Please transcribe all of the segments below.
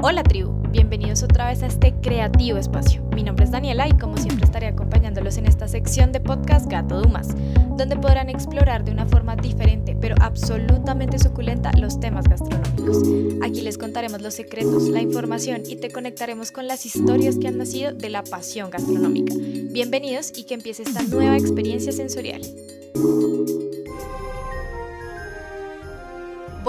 Hola tribu, bienvenidos otra vez a este creativo espacio. Mi nombre es Daniela y como siempre estaré acompañándolos en esta sección de podcast Gato Dumas, donde podrán explorar de una forma diferente pero absolutamente suculenta los temas gastronómicos. Aquí les contaremos los secretos, la información y te conectaremos con las historias que han nacido de la pasión gastronómica. Bienvenidos y que empiece esta nueva experiencia sensorial.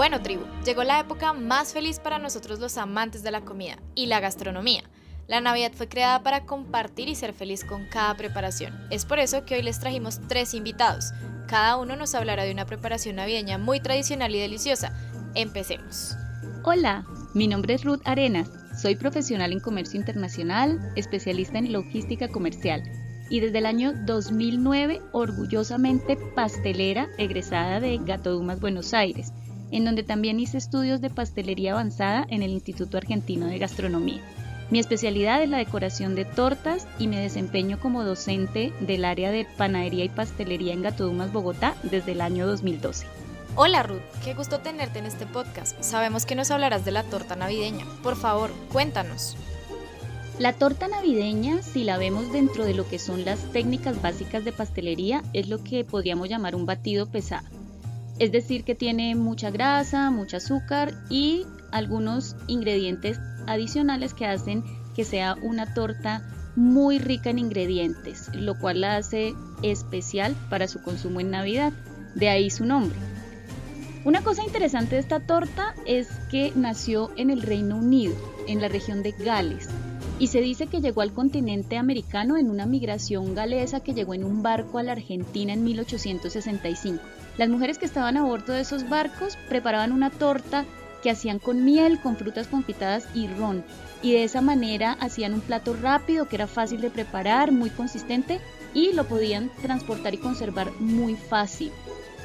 Bueno, tribu, llegó la época más feliz para nosotros los amantes de la comida y la gastronomía. La Navidad fue creada para compartir y ser feliz con cada preparación. Es por eso que hoy les trajimos tres invitados. Cada uno nos hablará de una preparación navideña muy tradicional y deliciosa. Empecemos. Hola, mi nombre es Ruth Arenas. Soy profesional en comercio internacional, especialista en logística comercial y desde el año 2009 orgullosamente pastelera egresada de Gato Dumas Buenos Aires en donde también hice estudios de pastelería avanzada en el Instituto Argentino de Gastronomía. Mi especialidad es la decoración de tortas y me desempeño como docente del área de panadería y pastelería en Gatodumas, Bogotá, desde el año 2012. Hola Ruth, qué gusto tenerte en este podcast. Sabemos que nos hablarás de la torta navideña. Por favor, cuéntanos. La torta navideña, si la vemos dentro de lo que son las técnicas básicas de pastelería, es lo que podríamos llamar un batido pesado es decir, que tiene mucha grasa, mucho azúcar y algunos ingredientes adicionales que hacen que sea una torta muy rica en ingredientes, lo cual la hace especial para su consumo en Navidad. De ahí su nombre. Una cosa interesante de esta torta es que nació en el Reino Unido, en la región de Gales, y se dice que llegó al continente americano en una migración galesa que llegó en un barco a la Argentina en 1865. Las mujeres que estaban a bordo de esos barcos preparaban una torta que hacían con miel, con frutas confitadas y ron. Y de esa manera hacían un plato rápido que era fácil de preparar, muy consistente y lo podían transportar y conservar muy fácil.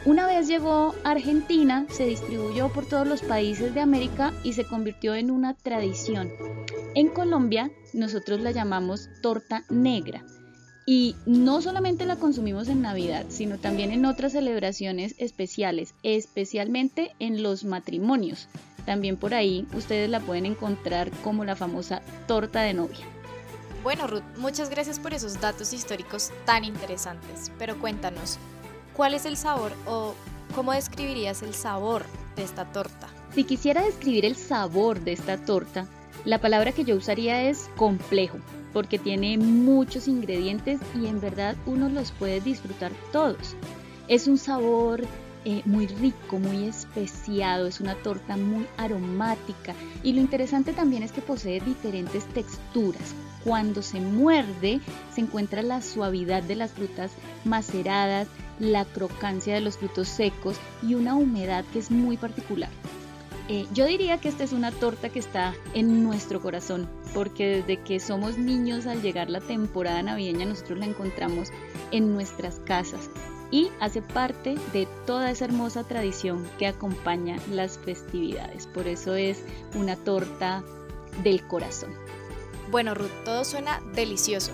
Una vez llegó a Argentina, se distribuyó por todos los países de América y se convirtió en una tradición. En Colombia nosotros la llamamos torta negra y no solamente la consumimos en Navidad, sino también en otras celebraciones especiales, especialmente en los matrimonios. También por ahí ustedes la pueden encontrar como la famosa torta de novia. Bueno, Ruth, muchas gracias por esos datos históricos tan interesantes. Pero cuéntanos, ¿cuál es el sabor o cómo describirías el sabor de esta torta? Si quisiera describir el sabor de esta torta, la palabra que yo usaría es complejo porque tiene muchos ingredientes y en verdad uno los puede disfrutar todos. Es un sabor eh, muy rico, muy especiado, es una torta muy aromática y lo interesante también es que posee diferentes texturas. Cuando se muerde se encuentra la suavidad de las frutas maceradas, la crocancia de los frutos secos y una humedad que es muy particular. Eh, yo diría que esta es una torta que está en nuestro corazón, porque desde que somos niños al llegar la temporada navideña nosotros la encontramos en nuestras casas y hace parte de toda esa hermosa tradición que acompaña las festividades. Por eso es una torta del corazón. Bueno, Ruth, todo suena delicioso.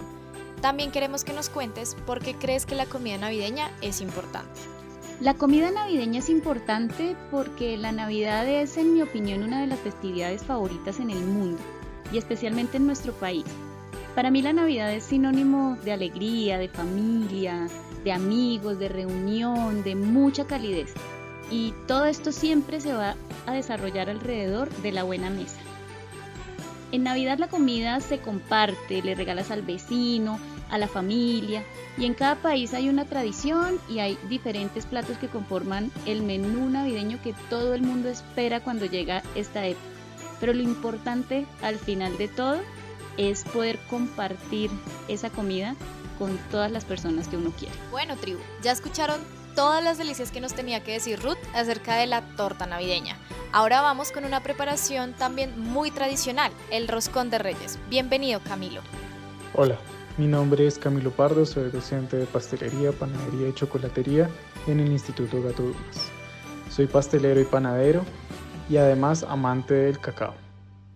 También queremos que nos cuentes por qué crees que la comida navideña es importante. La comida navideña es importante porque la Navidad es, en mi opinión, una de las festividades favoritas en el mundo y especialmente en nuestro país. Para mí la Navidad es sinónimo de alegría, de familia, de amigos, de reunión, de mucha calidez. Y todo esto siempre se va a desarrollar alrededor de la buena mesa. En Navidad la comida se comparte, le regalas al vecino, a la familia y en cada país hay una tradición y hay diferentes platos que conforman el menú navideño que todo el mundo espera cuando llega esta época. Pero lo importante al final de todo es poder compartir esa comida con todas las personas que uno quiere. Bueno, tribu, ya escucharon todas las delicias que nos tenía que decir Ruth acerca de la torta navideña. Ahora vamos con una preparación también muy tradicional, el roscón de reyes. Bienvenido, Camilo. Hola, mi nombre es Camilo Pardo, soy docente de pastelería, panadería y chocolatería en el Instituto Gato Dumas. Soy pastelero y panadero y además amante del cacao.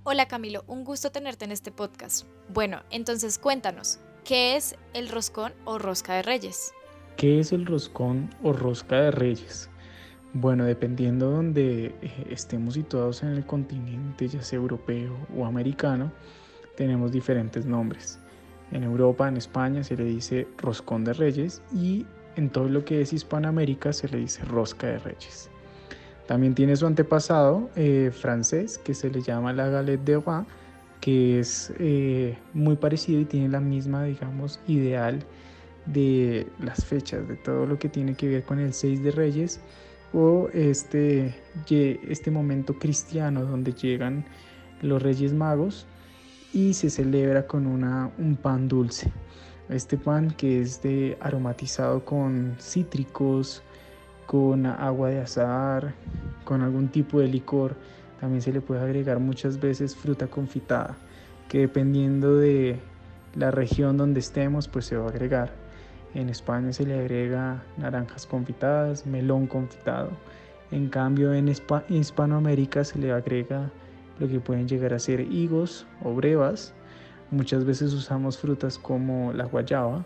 Hola Camilo, un gusto tenerte en este podcast. Bueno, entonces cuéntanos, ¿qué es el roscón o rosca de reyes? ¿Qué es el roscón o rosca de reyes? Bueno, dependiendo de donde eh, estemos situados en el continente, ya sea europeo o americano, tenemos diferentes nombres. En Europa, en España, se le dice roscón de reyes y en todo lo que es Hispanoamérica se le dice rosca de reyes. También tiene su antepasado eh, francés que se le llama la galette de roi, que es eh, muy parecido y tiene la misma, digamos, ideal de las fechas, de todo lo que tiene que ver con el 6 de Reyes o este, este momento cristiano donde llegan los Reyes Magos y se celebra con una, un pan dulce. Este pan que es de aromatizado con cítricos, con agua de azahar, con algún tipo de licor. También se le puede agregar muchas veces fruta confitada, que dependiendo de la región donde estemos, pues se va a agregar. En España se le agrega naranjas confitadas, melón confitado. En cambio en Hispanoamérica se le agrega lo que pueden llegar a ser higos o brevas. Muchas veces usamos frutas como la guayaba,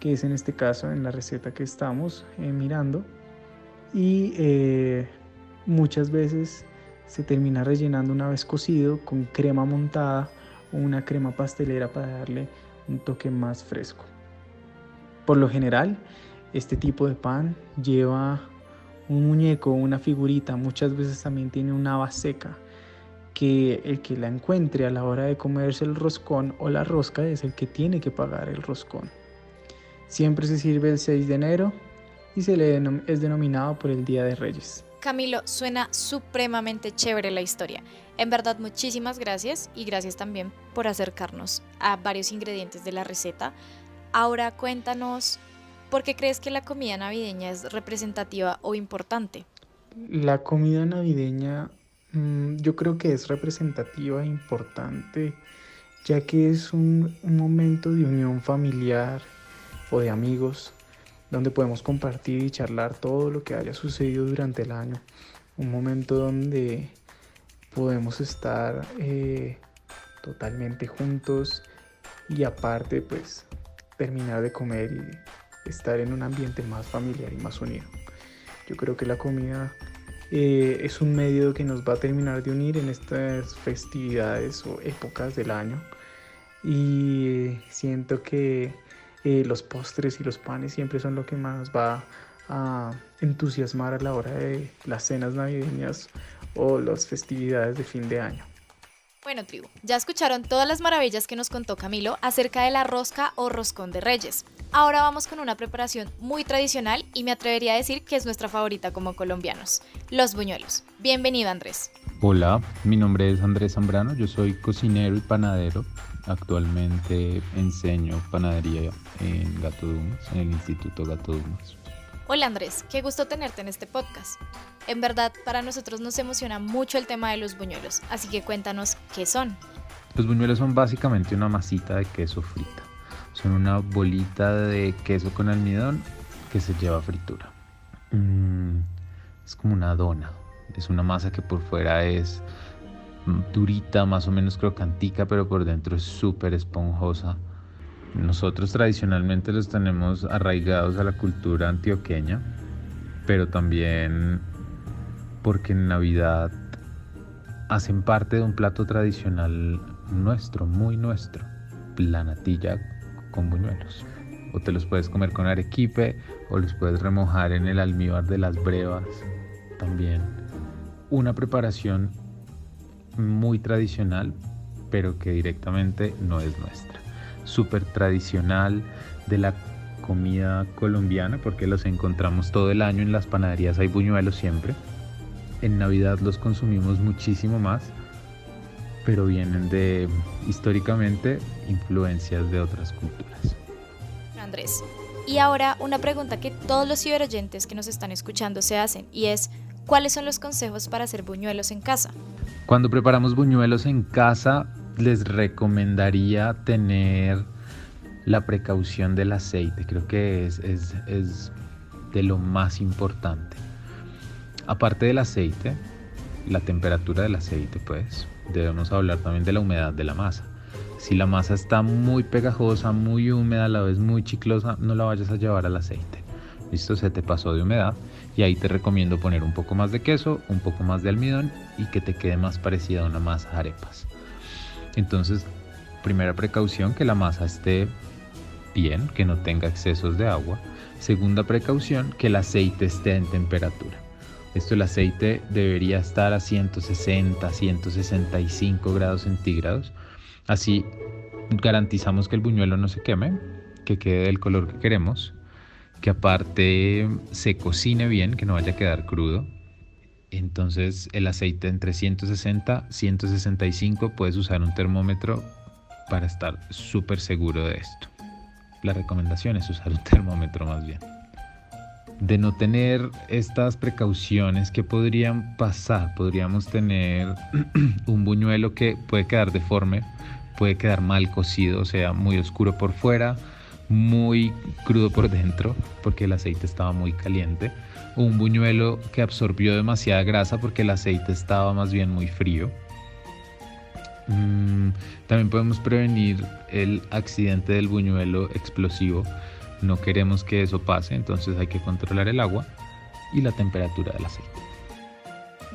que es en este caso en la receta que estamos eh, mirando. Y eh, muchas veces se termina rellenando una vez cocido con crema montada o una crema pastelera para darle un toque más fresco. Por lo general, este tipo de pan lleva un muñeco, una figurita, muchas veces también tiene una haba seca, que el que la encuentre a la hora de comerse el roscón o la rosca es el que tiene que pagar el roscón. Siempre se sirve el 6 de enero y se le es denominado por el Día de Reyes. Camilo, suena supremamente chévere la historia. En verdad, muchísimas gracias y gracias también por acercarnos a varios ingredientes de la receta. Ahora cuéntanos, ¿por qué crees que la comida navideña es representativa o importante? La comida navideña yo creo que es representativa e importante, ya que es un, un momento de unión familiar o de amigos, donde podemos compartir y charlar todo lo que haya sucedido durante el año. Un momento donde podemos estar eh, totalmente juntos y aparte pues terminar de comer y estar en un ambiente más familiar y más unido. Yo creo que la comida eh, es un medio que nos va a terminar de unir en estas festividades o épocas del año y siento que eh, los postres y los panes siempre son lo que más va a entusiasmar a la hora de las cenas navideñas o las festividades de fin de año. Bueno, tribu, ya escucharon todas las maravillas que nos contó Camilo acerca de la rosca o roscón de reyes. Ahora vamos con una preparación muy tradicional y me atrevería a decir que es nuestra favorita como colombianos, los buñuelos. Bienvenido Andrés. Hola, mi nombre es Andrés Zambrano, yo soy cocinero y panadero. Actualmente enseño panadería en Gato Dumas, en el Instituto Gato Dumas. Hola Andrés, qué gusto tenerte en este podcast. En verdad, para nosotros nos emociona mucho el tema de los buñuelos, así que cuéntanos qué son. Los buñuelos son básicamente una masita de queso frita. Son una bolita de queso con almidón que se lleva a fritura. Mm, es como una dona. Es una masa que por fuera es durita, más o menos crocantica, pero por dentro es súper esponjosa nosotros tradicionalmente los tenemos arraigados a la cultura antioqueña, pero también porque en Navidad hacen parte de un plato tradicional nuestro, muy nuestro, la natilla con buñuelos. O te los puedes comer con arequipe o los puedes remojar en el almíbar de las brevas también. Una preparación muy tradicional, pero que directamente no es nuestra súper tradicional de la comida colombiana, porque los encontramos todo el año en las panaderías, hay buñuelos siempre. En Navidad los consumimos muchísimo más, pero vienen de históricamente influencias de otras culturas. Andrés, y ahora una pregunta que todos los ciberoyentes que nos están escuchando se hacen, y es, ¿cuáles son los consejos para hacer buñuelos en casa? Cuando preparamos buñuelos en casa, les recomendaría tener la precaución del aceite. Creo que es, es, de lo más importante. Aparte del aceite, la temperatura del aceite, pues debemos hablar también de la humedad de la masa. Si la masa está muy pegajosa, muy húmeda, a la vez muy chiclosa, no la vayas a llevar al aceite. Listo, se te pasó de humedad Y ahí te recomiendo poner un poco más de queso, un poco más de almidón y que te quede más parecida a una masa de arepas. Entonces, primera precaución, que la masa esté bien, que no tenga excesos de agua. Segunda precaución, que el aceite esté en temperatura. Esto el aceite debería estar a 160, 165 grados centígrados. Así garantizamos que el buñuelo no se queme, que quede del color que queremos que aparte se cocine bien, que no vaya a quedar crudo. Entonces el aceite entre 160 165 puedes usar un termómetro para estar súper seguro de esto. La recomendación es usar un termómetro más bien. De no tener estas precauciones que podrían pasar, podríamos tener un buñuelo que puede quedar deforme, puede quedar mal cocido, o sea, muy oscuro por fuera, muy crudo por dentro porque el aceite estaba muy caliente. Un buñuelo que absorbió demasiada grasa porque el aceite estaba más bien muy frío. Mm, también podemos prevenir el accidente del buñuelo explosivo. No queremos que eso pase, entonces hay que controlar el agua y la temperatura del aceite.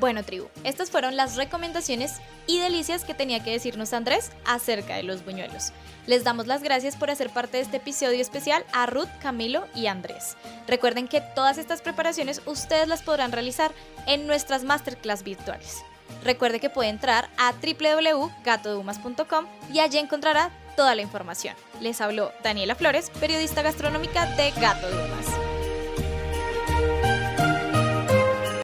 Bueno, tribu, estas fueron las recomendaciones y delicias que tenía que decirnos Andrés acerca de los buñuelos. Les damos las gracias por hacer parte de este episodio especial a Ruth, Camilo y Andrés. Recuerden que todas estas preparaciones ustedes las podrán realizar en nuestras masterclass virtuales. Recuerde que puede entrar a www.gatodumas.com y allí encontrará toda la información. Les habló Daniela Flores, periodista gastronómica de Gato Dumas.